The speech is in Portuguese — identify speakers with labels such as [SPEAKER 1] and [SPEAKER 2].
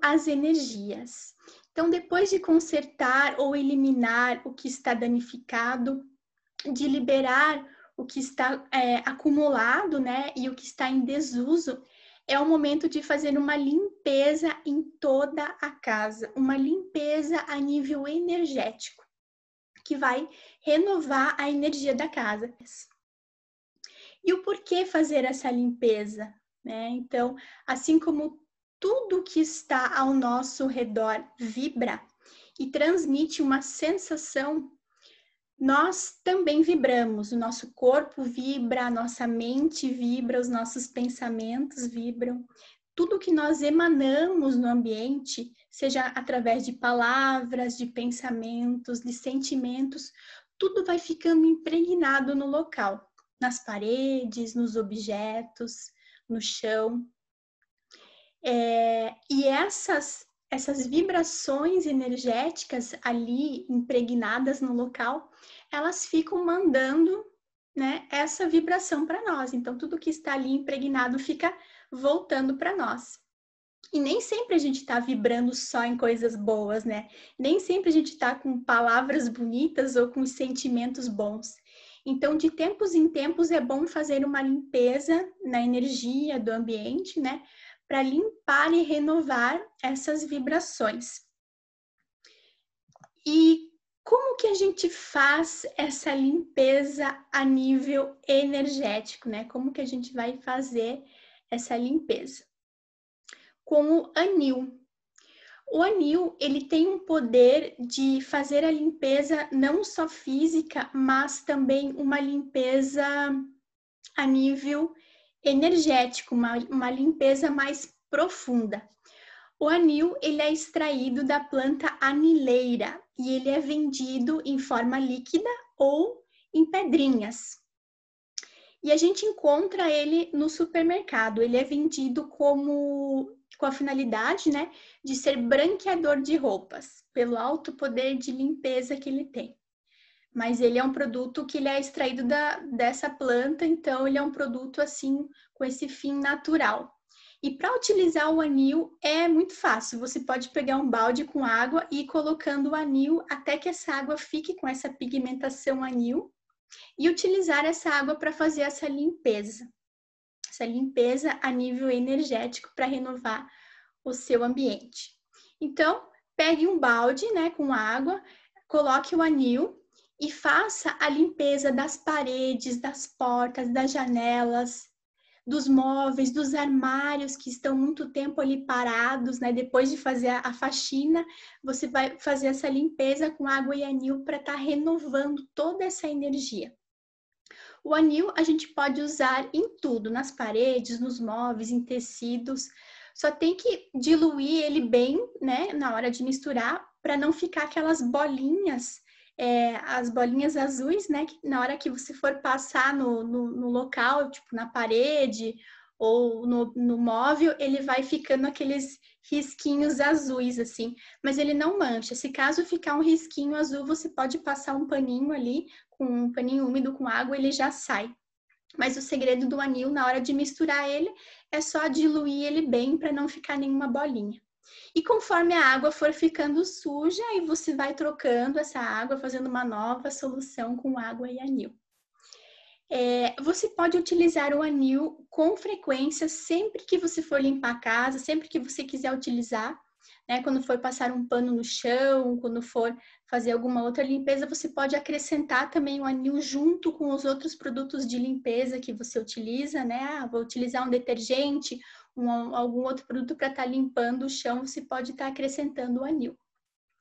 [SPEAKER 1] as energias. Então, depois de consertar ou eliminar o que está danificado, de liberar o que está é, acumulado, né, e o que está em desuso, é o momento de fazer uma limpeza em toda a casa, uma limpeza a nível energético, que vai renovar a energia da casa. E o porquê fazer essa limpeza? Né? Então, assim como tudo que está ao nosso redor vibra e transmite uma sensação nós também vibramos, o nosso corpo vibra, a nossa mente vibra, os nossos pensamentos vibram. Tudo que nós emanamos no ambiente, seja através de palavras, de pensamentos, de sentimentos, tudo vai ficando impregnado no local, nas paredes, nos objetos, no chão. É, e essas essas vibrações energéticas ali impregnadas no local, elas ficam mandando né, essa vibração para nós. Então, tudo que está ali impregnado fica voltando para nós. E nem sempre a gente está vibrando só em coisas boas, né? Nem sempre a gente está com palavras bonitas ou com sentimentos bons. Então, de tempos em tempos, é bom fazer uma limpeza na energia do ambiente, né? Para limpar e renovar essas vibrações. E como que a gente faz essa limpeza a nível energético, né? Como que a gente vai fazer essa limpeza? Com o anil. O anil, ele tem um poder de fazer a limpeza não só física, mas também uma limpeza a nível energético, uma, uma limpeza mais profunda. O anil ele é extraído da planta anileira e ele é vendido em forma líquida ou em pedrinhas. E a gente encontra ele no supermercado. Ele é vendido como com a finalidade, né, de ser branqueador de roupas, pelo alto poder de limpeza que ele tem mas ele é um produto que ele é extraído da, dessa planta, então ele é um produto assim com esse fim natural. E para utilizar o anil é muito fácil. Você pode pegar um balde com água e ir colocando o anil até que essa água fique com essa pigmentação anil e utilizar essa água para fazer essa limpeza. Essa limpeza a nível energético para renovar o seu ambiente. Então, pegue um balde, né, com água, coloque o anil e faça a limpeza das paredes, das portas, das janelas, dos móveis, dos armários que estão muito tempo ali parados, né? Depois de fazer a faxina, você vai fazer essa limpeza com água e anil para estar tá renovando toda essa energia. O anil a gente pode usar em tudo, nas paredes, nos móveis, em tecidos. Só tem que diluir ele bem, né, na hora de misturar, para não ficar aquelas bolinhas é, as bolinhas azuis, né? Que na hora que você for passar no, no, no local, tipo na parede ou no, no, móvel, ele vai ficando aqueles risquinhos azuis, assim, mas ele não mancha. Se caso ficar um risquinho azul, você pode passar um paninho ali, com um paninho úmido com água, ele já sai. Mas o segredo do anil, na hora de misturar ele, é só diluir ele bem para não ficar nenhuma bolinha. E conforme a água for ficando suja, aí você vai trocando essa água, fazendo uma nova solução com água e anil. É, você pode utilizar o anil com frequência sempre que você for limpar a casa, sempre que você quiser utilizar. Né? Quando for passar um pano no chão, quando for fazer alguma outra limpeza, você pode acrescentar também o anil junto com os outros produtos de limpeza que você utiliza, né? Ah, vou utilizar um detergente um, algum outro produto para estar tá limpando o chão, você pode estar tá acrescentando o anil.